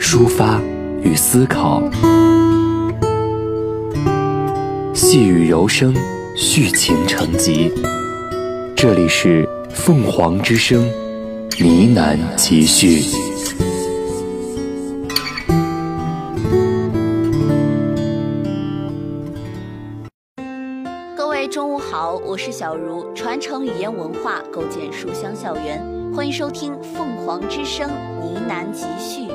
抒发与思考。细雨柔声，续情成集。这里是凤凰之声，呢喃集序。各位中午好，我是小茹，传承语言文化，构建书香校园，欢迎收听凤凰之声呢喃集序。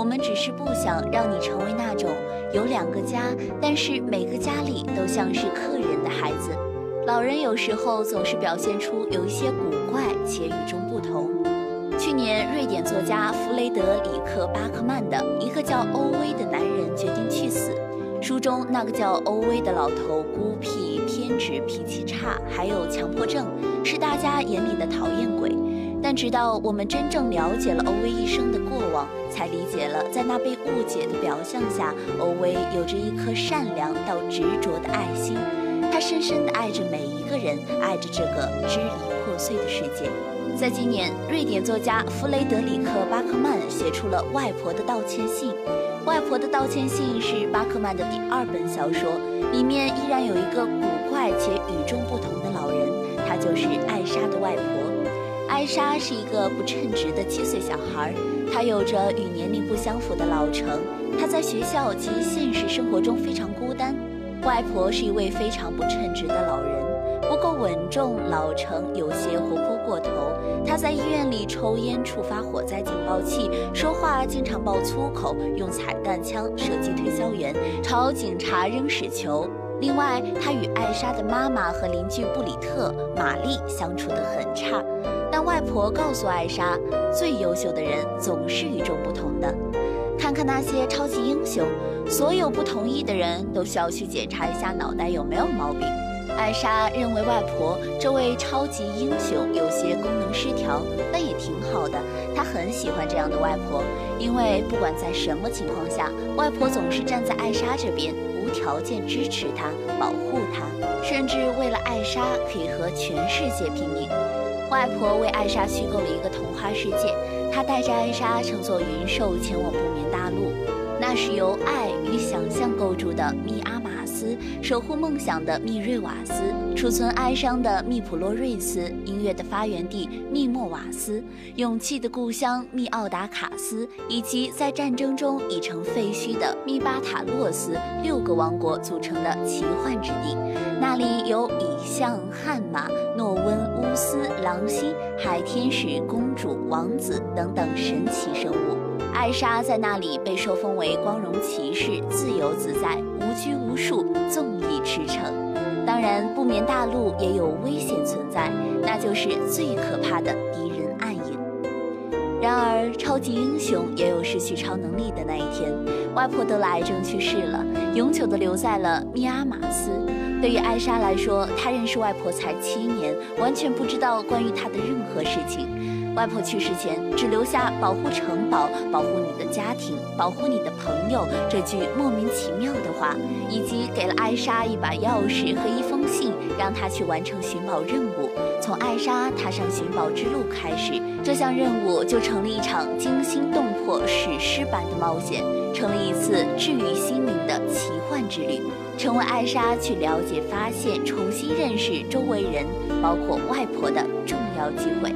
我们只是不想让你成为那种有两个家，但是每个家里都像是客人的孩子。老人有时候总是表现出有一些古怪且与众不同。去年，瑞典作家弗雷德里克·巴克曼的一个叫欧威的男人决定去死。书中那个叫欧威的老头孤僻、偏执、脾气差，还有强迫症，是大家眼里的讨厌鬼。但直到我们真正了解了欧威一生的过往，才理解了在那被误解的表象下，欧威有着一颗善良到执着的爱心。他深深地爱着每一个人，爱着这个支离破碎的世界。在今年，瑞典作家弗雷德里克·巴克曼写出了《外婆的道歉信》。《外婆的道歉信》是巴克曼的第二本小说，里面依然有一个古怪且与众不同的老人，她就是艾莎的外婆。艾莎是一个不称职的七岁小孩，她有着与年龄不相符的老成，她在学校及现实生活中非常孤单。外婆是一位非常不称职的老人。不够稳重，老成，有些活泼过头。他在医院里抽烟，触发火灾警报器，说话经常爆粗口，用彩弹枪射击推销员，朝警察扔屎球。另外，他与艾莎的妈妈和邻居布里特、玛丽相处得很差。但外婆告诉艾莎，最优秀的人总是与众不同的。看看那些超级英雄，所有不同意的人都需要去检查一下脑袋有没有毛病。艾莎认为外婆这位超级英雄有些功能失调，但也挺好的。她很喜欢这样的外婆，因为不管在什么情况下，外婆总是站在艾莎这边，无条件支持她、保护她，甚至为了艾莎可以和全世界拼命。外婆为艾莎虚构了一个童话世界，她带着艾莎乘坐云兽前往不眠大陆，那是由爱与想象构筑的密阿。守护梦想的密瑞瓦斯，储存哀伤的密普洛瑞斯，音乐的发源地密莫瓦斯，勇气的故乡密奥达卡斯，以及在战争中已成废墟的密巴塔洛斯，六个王国组成的奇幻之地。那里有蚁象、悍马、诺温、乌斯、狼星、海天使、公主、王子等等神奇生物。艾莎在那里被受封为光荣骑士，自由自在，无拘无束，纵意驰骋。当然，不眠大陆也有危险存在，那就是最可怕的敌人暗影。然而，超级英雄也有失去超能力的那一天。外婆得了癌症去世了，永久的留在了密阿马斯。对于艾莎来说，她认识外婆才七年，完全不知道关于她的任何事情。外婆去世前只留下“保护城堡，保护你的家庭，保护你的朋友”这句莫名其妙的话，以及给了艾莎一把钥匙和一封信，让她去完成寻宝任务。从艾莎踏上寻宝之路开始，这项任务就成了一场惊心动魄、史诗般的冒险，成了一次治愈心灵的奇幻之旅，成为艾莎去了解、发现、重新认识周围人，包括外婆的重要机会。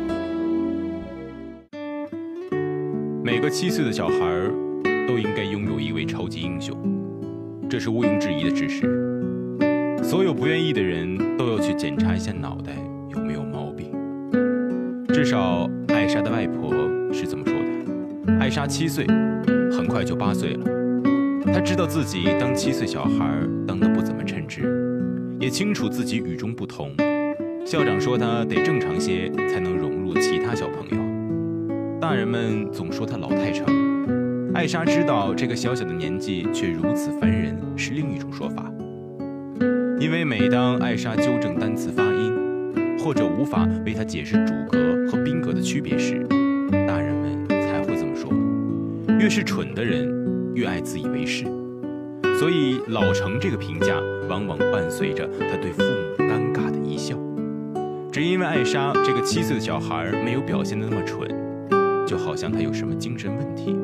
每个七岁的小孩都应该拥有一位超级英雄，这是毋庸置疑的事实。所有不愿意的人都要去检查一下脑袋有没有毛病。至少艾莎的外婆是这么说的。艾莎七岁，很快就八岁了。她知道自己当七岁小孩当得不怎么称职，也清楚自己与众不同。校长说她得正常些，才能融入其他小朋友。大人们总说他老太成，艾莎知道这个小小的年纪却如此烦人是另一种说法，因为每当艾莎纠正单词发音，或者无法为她解释主格和宾格的区别时，大人们才会这么说。越是蠢的人，越爱自以为是，所以“老成”这个评价往往伴随着他对父母尴尬的一笑。只因为艾莎这个七岁的小孩没有表现的那么蠢，就好像他有什么精神问题。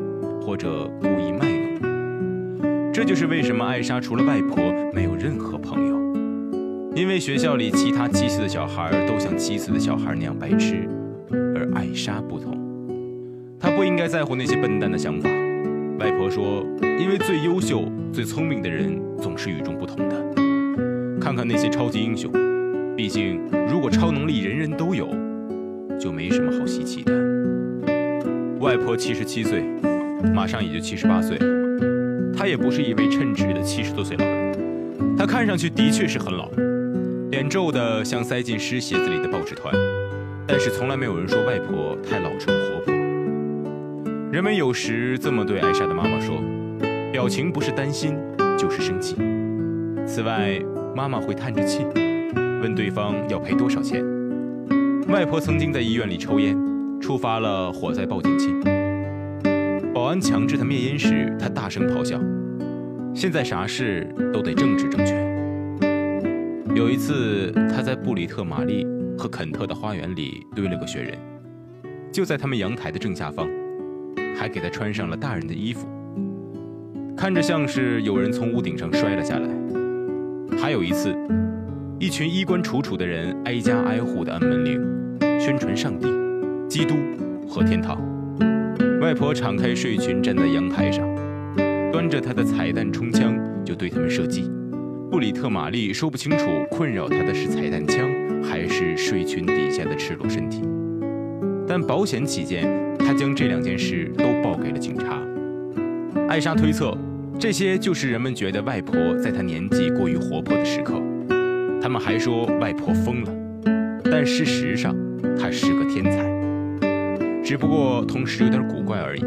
或者故意卖弄，这就是为什么艾莎除了外婆没有任何朋友，因为学校里其他七岁的小孩都像七岁的小孩那样白痴，而艾莎不同，她不应该在乎那些笨蛋的想法。外婆说，因为最优秀、最聪明的人总是与众不同的。看看那些超级英雄，毕竟如果超能力人人都有，就没什么好稀奇的。外婆七十七岁。马上也就七十八岁了，他也不是一位称职的七十多岁老人，他看上去的确是很老，脸皱得像塞进湿鞋子里的报纸团，但是从来没有人说外婆太老成活泼。人们有时这么对艾莎的妈妈说，表情不是担心就是生气。此外，妈妈会叹着气，问对方要赔多少钱。外婆曾经在医院里抽烟，触发了火灾报警器。保安强制他灭烟时，他大声咆哮。现在啥事都得政治正确。有一次，他在布里特玛丽和肯特的花园里堆了个雪人，就在他们阳台的正下方，还给他穿上了大人的衣服，看着像是有人从屋顶上摔了下来。还有一次，一群衣冠楚楚的人挨家挨户地按门铃，宣传上帝、基督和天堂。外婆敞开睡裙，站在阳台上，端着她的彩弹冲枪就对他们射击。布里特玛丽说不清楚困扰她的是彩弹枪还是睡裙底下的赤裸身体，但保险起见，她将这两件事都报给了警察。艾莎推测，这些就是人们觉得外婆在她年纪过于活泼的时刻。他们还说外婆疯了，但事实上，她是个天才。只不过同时有点古怪而已。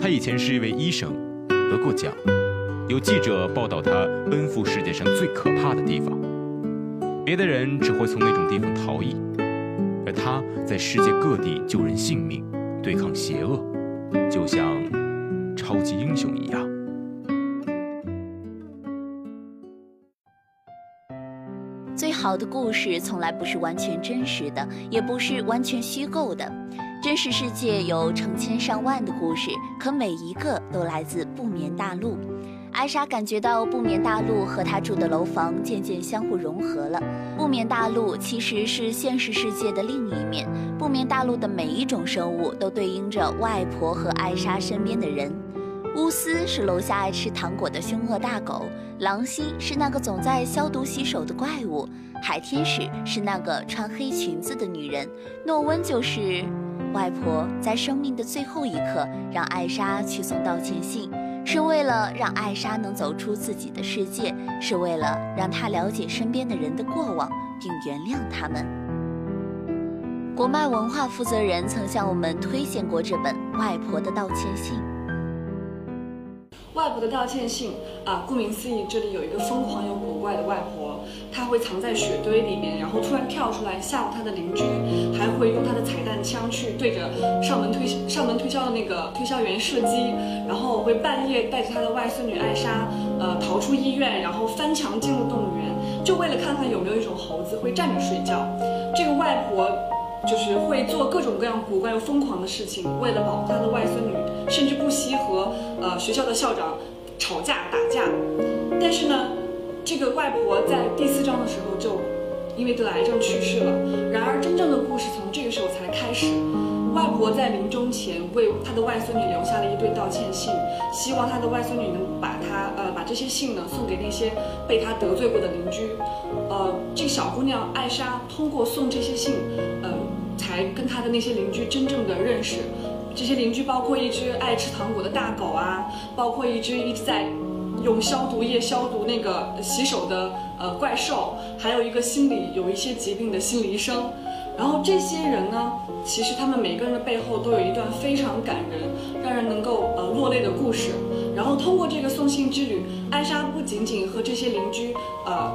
他以前是一位医生，得过奖。有记者报道他奔赴世界上最可怕的地方，别的人只会从那种地方逃逸，而他在世界各地救人性命，对抗邪恶，就像超级英雄一样。最好的故事从来不是完全真实的，也不是完全虚构的。真实世界有成千上万的故事，可每一个都来自不眠大陆。艾莎感觉到不眠大陆和她住的楼房渐渐相互融合了。不眠大陆其实是现实世界的另一面。不眠大陆的每一种生物都对应着外婆和艾莎身边的人。乌斯是楼下爱吃糖果的凶恶大狗，狼心是那个总在消毒洗手的怪物，海天使是那个穿黑裙子的女人，诺温就是。外婆在生命的最后一刻让艾莎去送道歉信，是为了让艾莎能走出自己的世界，是为了让她了解身边的人的过往并原谅他们。国脉文化负责人曾向我们推荐过这本《外婆的道歉信》。外婆的道歉信啊，顾名思义，这里有一个疯狂又古怪的外婆，她会藏在雪堆里面，然后突然跳出来吓唬她的邻居，还会用她的彩弹枪去对着上门推上门推销的那个推销员射击，然后会半夜带着她的外孙女艾莎，呃，逃出医院，然后翻墙进入动物园，就为了看看有没有一种猴子会站着睡觉。这个外婆。就是会做各种各样古怪又疯狂的事情，为了保护她的外孙女，甚至不惜和呃学校的校长吵架打架。但是呢，这个外婆在第四章的时候就因为得癌症去世了。然而，真正的故事从这个时候才开始。外婆在临终前为她的外孙女留下了一堆道歉信，希望她的外孙女能把她呃把这些信呢送给那些被她得罪过的邻居。呃，这个小姑娘艾莎通过送这些信，呃。才跟她的那些邻居真正的认识，这些邻居包括一只爱吃糖果的大狗啊，包括一只一直在用消毒液消毒那个洗手的呃怪兽，还有一个心理有一些疾病的心理医生，然后这些人呢，其实他们每个人的背后都有一段非常感人、让人能够呃落泪的故事。然后通过这个送信之旅，艾莎不仅仅和这些邻居呃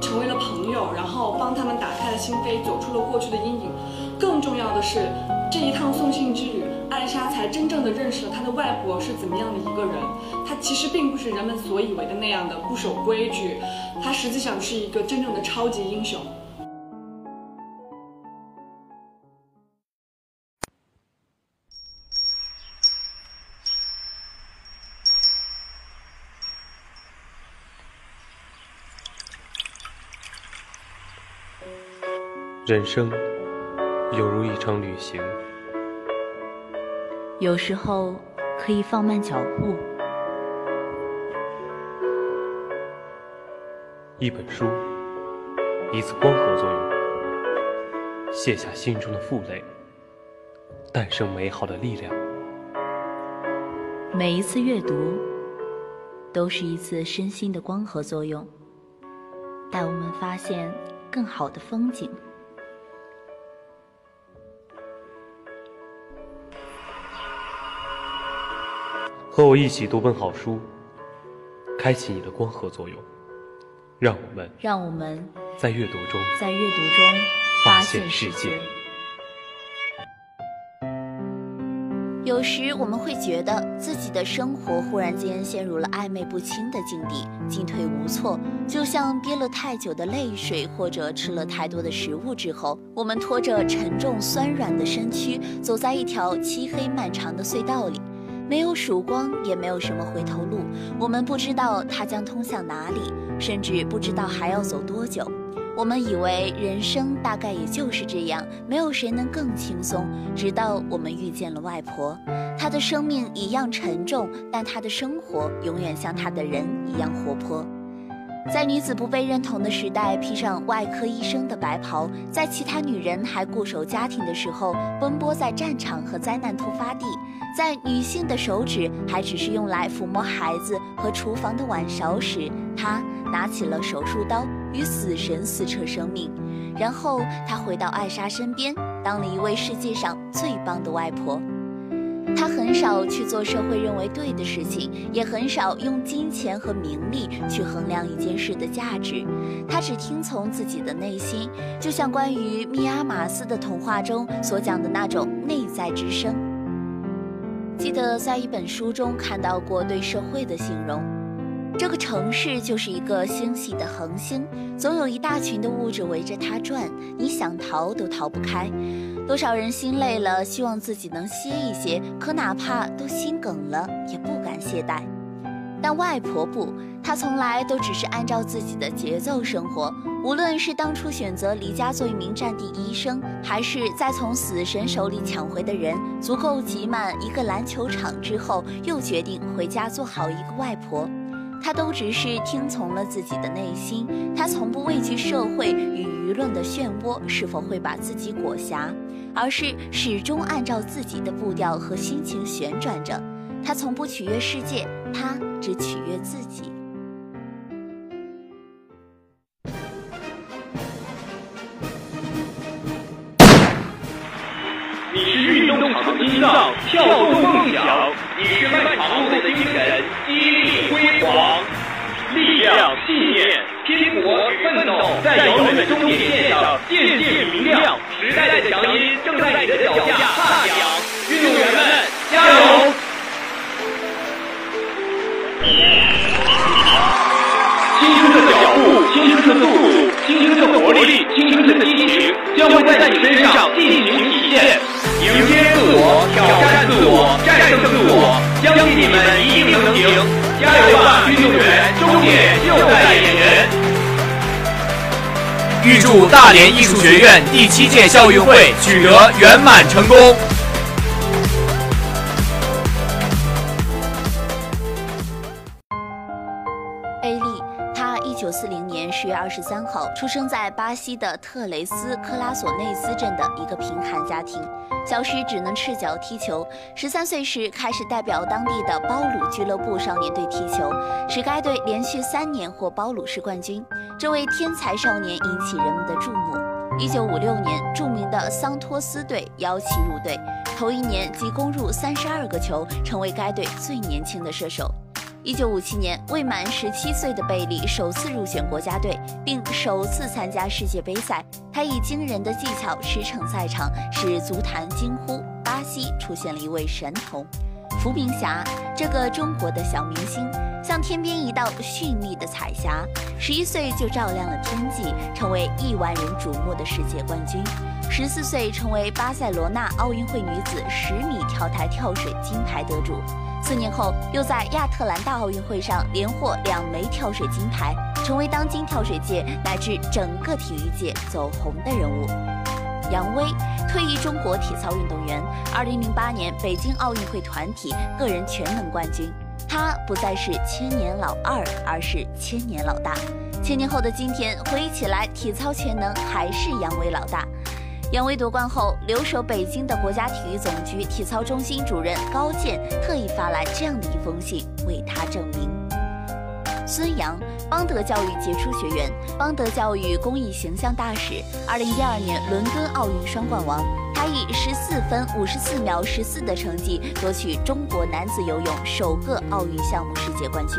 成为了朋友，然后帮他们打开了心扉，走出了过去的阴影。更重要的是，这一趟送信之旅，艾莎才真正的认识了她的外婆是怎么样的一个人。她其实并不是人们所以为的那样的不守规矩，她实际上是一个真正的超级英雄。人生犹如一场旅行，有时候可以放慢脚步。一本书，一次光合作用，卸下心中的负累，诞生美好的力量。每一次阅读，都是一次身心的光合作用，带我们发现更好的风景。和我一起读本好书，开启你的光合作用，让我们让我们在阅读中在阅读中发现世界。有时我们会觉得自己的生活忽然间陷入了暧昧不清的境地，进退无措，就像憋了太久的泪水，或者吃了太多的食物之后，我们拖着沉重酸软的身躯，走在一条漆黑漫长的隧道里。没有曙光，也没有什么回头路。我们不知道它将通向哪里，甚至不知道还要走多久。我们以为人生大概也就是这样，没有谁能更轻松。直到我们遇见了外婆，她的生命一样沉重，但她的生活永远像她的人一样活泼。在女子不被认同的时代，披上外科医生的白袍；在其他女人还固守家庭的时候，奔波在战场和灾难突发地；在女性的手指还只是用来抚摸孩子和厨房的碗勺时，她拿起了手术刀，与死神撕扯生命。然后，她回到艾莎身边，当了一位世界上最棒的外婆。他很少去做社会认为对的事情，也很少用金钱和名利去衡量一件事的价值。他只听从自己的内心，就像关于密阿马斯的童话中所讲的那种内在之声。记得在一本书中看到过对社会的形容。这个城市就是一个星系的恒星，总有一大群的物质围着它转，你想逃都逃不开。多少人心累了，希望自己能歇一歇，可哪怕都心梗了，也不敢懈怠。但外婆不，她从来都只是按照自己的节奏生活。无论是当初选择离家做一名战地医生，还是在从死神手里抢回的人足够挤满一个篮球场之后，又决定回家做好一个外婆。他都只是听从了自己的内心，他从不畏惧社会与舆论的漩涡是否会把自己裹挟，而是始终按照自己的步调和心情旋转着。他从不取悦世界，他只取悦自己。你是运动场的心脏，跳动梦想；祝大连艺术学院第七届校运会取得圆满成功。贝利，他一九四零年十月二十三号，出生在巴西的特雷斯科拉索内斯镇的一个贫寒家庭。小时只能赤脚踢球，十三岁时开始代表当地的包鲁俱乐部少年队踢球，使该队连续三年获包鲁市冠军。这位天才少年引起人们的注目。一九五六年，著名的桑托斯队邀其入队，头一年即攻入三十二个球，成为该队最年轻的射手。一九五七年，未满十七岁的贝利首次入选国家队，并首次参加世界杯赛。他以惊人的技巧驰骋赛场，使足坛惊呼：巴西出现了一位神童！伏明霞，这个中国的小明星，像天边一道绚丽的彩霞，十一岁就照亮了天际，成为亿万人瞩目的世界冠军。十四岁成为巴塞罗那奥运会女子十米跳台跳水金牌得主。四年后，又在亚特兰大奥运会上连获两枚跳水金牌，成为当今跳水界乃至整个体育界走红的人物。杨威，退役中国体操运动员，二零零八年北京奥运会团体个人全能冠军。他不再是千年老二，而是千年老大。千年后的今天，回忆起来，体操全能还是杨威老大。杨威夺冠后，留守北京的国家体育总局体操中心主任高健特意发来这样的一封信，为他证明。孙杨，邦德教育杰出学员，邦德教育公益形象大使，二零一二年伦敦奥运双冠王。他以十四分五十四秒十四的成绩夺取中国男子游泳首个奥运项目世界冠军，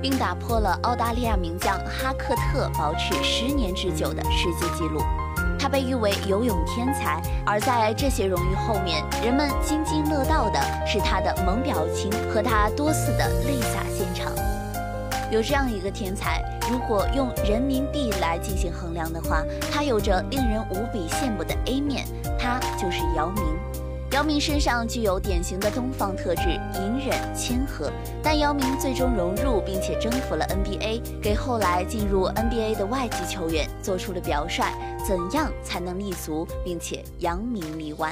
并打破了澳大利亚名将哈克特保持十年之久的世界纪录。他被誉为游泳天才，而在这些荣誉后面，人们津津乐道的是他的萌表情和他多次的泪洒现场。有这样一个天才，如果用人民币来进行衡量的话，他有着令人无比羡慕的 A 面，他就是姚明。姚明身上具有典型的东方特质，隐忍谦和。但姚明最终融入并且征服了 NBA，给后来进入 NBA 的外籍球员做出了表率：怎样才能立足，并且扬名立万？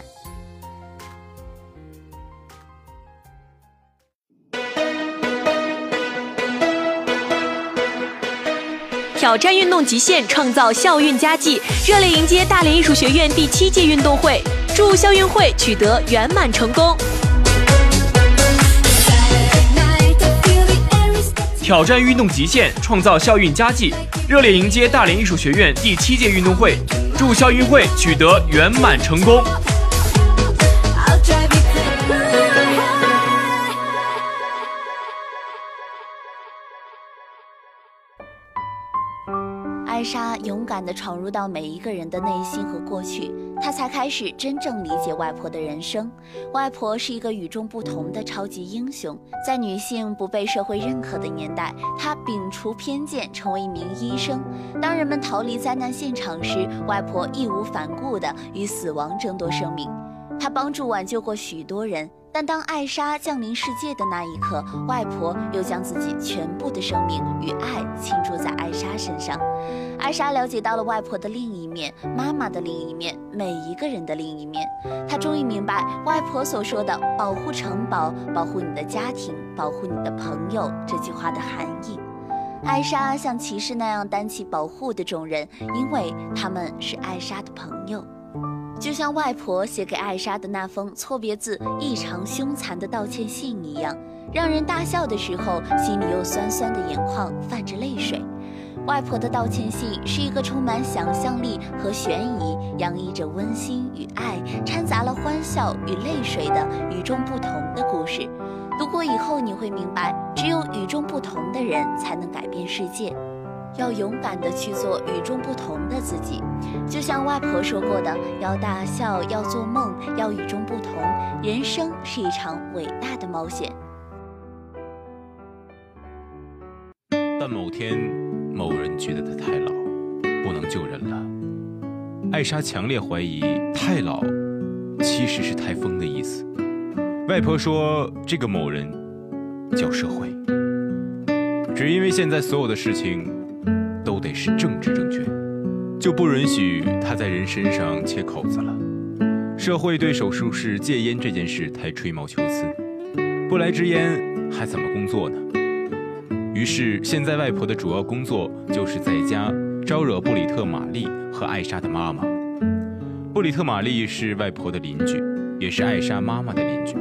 挑战运动极限，创造校运佳绩，热烈迎接大连艺术学院第七届运动会。祝校运会取得圆满成功！挑战运动极限，创造校运佳绩，热烈迎接大连艺术学院第七届运动会。祝校运会取得圆满成功！莎勇敢地闯入到每一个人的内心和过去，她才开始真正理解外婆的人生。外婆是一个与众不同的超级英雄，在女性不被社会认可的年代，她摒除偏见，成为一名医生。当人们逃离灾难现场时，外婆义无反顾地与死亡争夺生命。她帮助挽救过许多人。但当艾莎降临世界的那一刻，外婆又将自己全部的生命与爱倾注在艾莎身上。艾莎了解到了外婆的另一面，妈妈的另一面，每一个人的另一面。她终于明白外婆所说的“保护城堡，保护你的家庭，保护你的朋友”这句话的含义。艾莎像骑士那样担起保护的重任，因为他们是艾莎的朋友。就像外婆写给艾莎的那封错别字异常凶残的道歉信一样，让人大笑的时候，心里又酸酸的眼眶泛着泪水。外婆的道歉信是一个充满想象力和悬疑，洋溢着温馨与爱，掺杂了欢笑与泪水的与众不同的故事。读过以后，你会明白，只有与众不同的人才能改变世界。要勇敢地去做与众不同的自己，就像外婆说过的：要大笑，要做梦，要与众不同。人生是一场伟大的冒险。但某天，某人觉得他太老，不能救人了。艾莎强烈怀疑“太老”其实是“太疯”的意思。外婆说：“这个某人叫社会，只因为现在所有的事情。”得是政治正确，就不允许他在人身上切口子了。社会对手术室戒烟这件事太吹毛求疵，不来支烟还怎么工作呢？于是，现在外婆的主要工作就是在家招惹布里特·玛丽和艾莎的妈妈。布里特·玛丽是外婆的邻居，也是艾莎妈妈的邻居，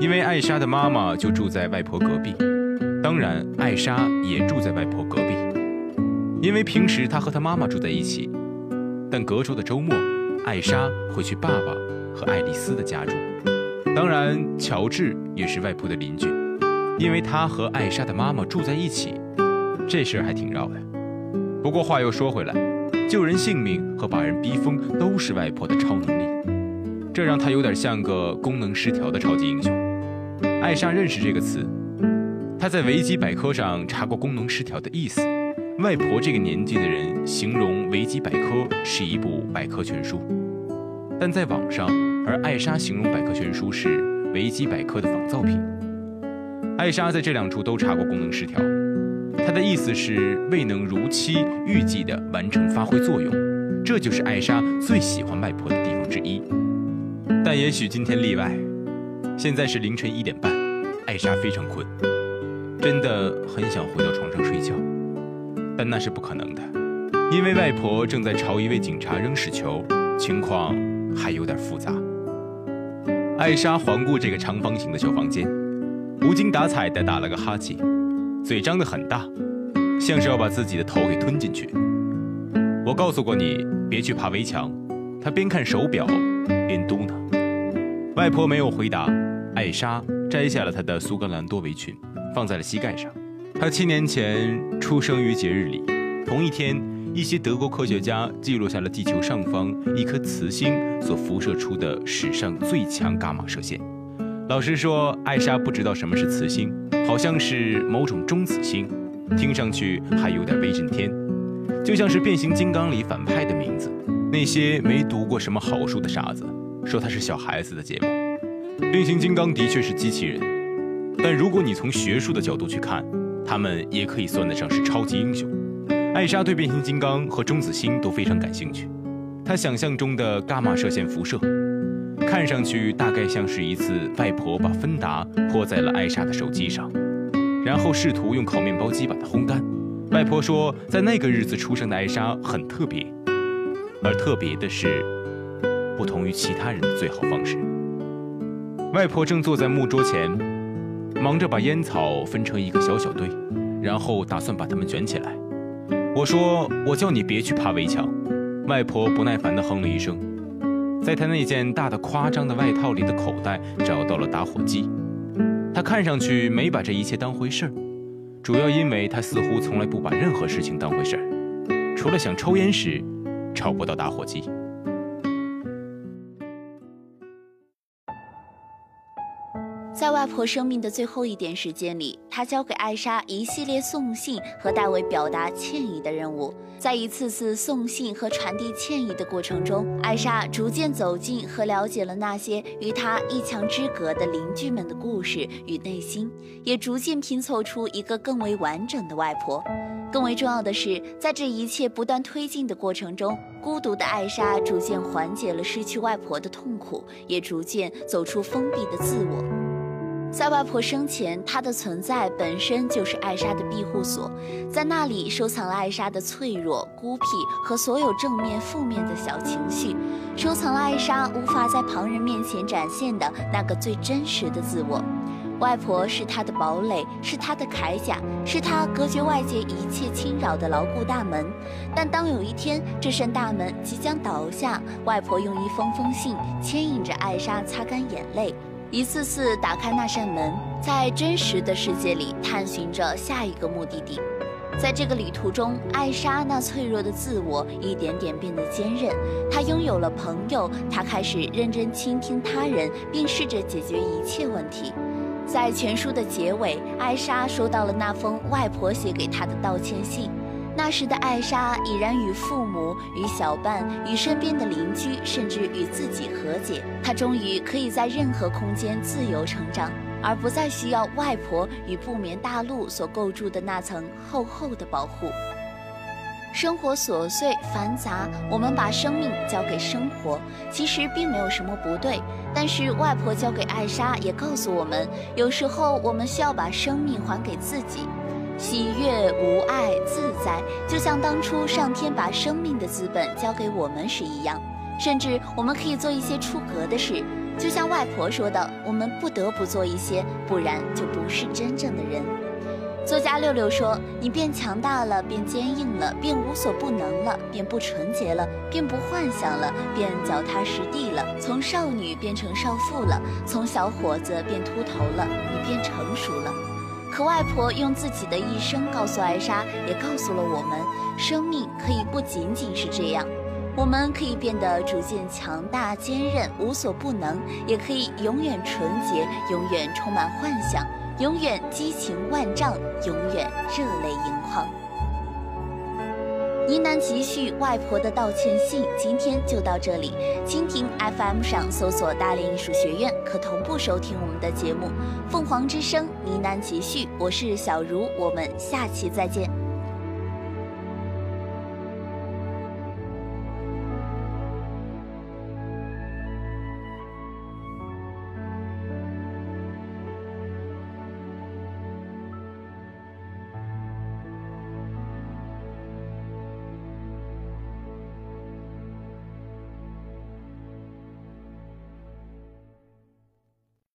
因为艾莎的妈妈就住在外婆隔壁，当然，艾莎也住在外婆隔壁。因为平时他和他妈妈住在一起，但隔周的周末，艾莎会去爸爸和爱丽丝的家住。当然，乔治也是外婆的邻居，因为他和艾莎的妈妈住在一起。这事儿还挺绕的。不过话又说回来，救人性命和把人逼疯都是外婆的超能力，这让她有点像个功能失调的超级英雄。艾莎认识这个词，她在维基百科上查过功能失调的意思。外婆这个年纪的人形容维基百科是一部百科全书，但在网上，而艾莎形容百科全书是维基百科的仿造品。艾莎在这两处都查过功能失调。她的意思是未能如期预计的完成发挥作用，这就是艾莎最喜欢外婆的地方之一。但也许今天例外。现在是凌晨一点半，艾莎非常困，真的很想回到床上睡觉，但那是不可能的，因为外婆正在朝一位警察扔屎球，情况还有点复杂。艾莎环顾这个长方形的小房间，无精打采地打了个哈欠。嘴张得很大，像是要把自己的头给吞进去。我告诉过你别去爬围墙。他边看手表边嘟囔。外婆没有回答。艾莎摘下了她的苏格兰多围裙，放在了膝盖上。他七年前出生于节日里，同一天，一些德国科学家记录下了地球上方一颗磁星所辐射出的史上最强伽马射线。老实说，艾莎不知道什么是磁星。好像是某种中子星，听上去还有点威震天，就像是变形金刚里反派的名字。那些没读过什么好书的傻子说它是小孩子的节目。变形金刚的确是机器人，但如果你从学术的角度去看，他们也可以算得上是超级英雄。艾莎对变形金刚和中子星都非常感兴趣，她想象中的伽马射线辐射。看上去大概像是一次外婆把芬达泼在了艾莎的手机上，然后试图用烤面包机把它烘干。外婆说，在那个日子出生的艾莎很特别，而特别的是，不同于其他人的最好方式。外婆正坐在木桌前，忙着把烟草分成一个小小堆，然后打算把它们卷起来。我说：“我叫你别去爬围墙。”外婆不耐烦地哼了一声。在她那件大的夸张的外套里的口袋找到了打火机，她看上去没把这一切当回事儿，主要因为她似乎从来不把任何事情当回事儿，除了想抽烟时找不到打火机。在外婆生命的最后一点时间里，她交给艾莎一系列送信和代为表达歉意的任务。在一次次送信和传递歉意的过程中，艾莎逐渐走进和了解了那些与她一墙之隔的邻居们的故事与内心，也逐渐拼凑出一个更为完整的外婆。更为重要的是，在这一切不断推进的过程中，孤独的艾莎逐渐缓解了失去外婆的痛苦，也逐渐走出封闭的自我。在外婆生前，她的存在本身就是艾莎的庇护所，在那里收藏了艾莎的脆弱、孤僻和所有正面、负面的小情绪，收藏了艾莎无法在旁人面前展现的那个最真实的自我。外婆是她的堡垒，是她的铠甲，是她隔绝外界一切侵扰的牢固大门。但当有一天这扇大门即将倒下，外婆用一封封信牵引着艾莎擦干眼泪。一次次打开那扇门，在真实的世界里探寻着下一个目的地。在这个旅途中，艾莎那脆弱的自我一点点变得坚韧。她拥有了朋友，她开始认真倾听他人，并试着解决一切问题。在全书的结尾，艾莎收到了那封外婆写给她的道歉信。那时的艾莎已然与父母、与小伴、与身边的邻居，甚至与自己和解。她终于可以在任何空间自由成长，而不再需要外婆与不眠大陆所构筑的那层厚厚的保护。生活琐碎繁杂，我们把生命交给生活，其实并没有什么不对。但是外婆交给艾莎，也告诉我们，有时候我们需要把生命还给自己。喜悦、无爱、自在，就像当初上天把生命的资本交给我们时一样。甚至我们可以做一些出格的事，就像外婆说的，我们不得不做一些，不然就不是真正的人。作家六六说：“你变强大了，变坚硬了，变无所不能了，变不纯洁了，变不幻想了，变脚踏实地了。从少女变成少妇了，从小伙子变秃头了，你变成熟了。”可外婆用自己的一生告诉艾莎，也告诉了我们：生命可以不仅仅是这样，我们可以变得逐渐强大、坚韧、无所不能，也可以永远纯洁，永远充满幻想。永远激情万丈，永远热泪盈眶。呢喃集续，外婆的道歉信，今天就到这里。蜻蜓 FM 上搜索大连艺术学院，可同步收听我们的节目《凤凰之声》呢喃集续。我是小茹，我们下期再见。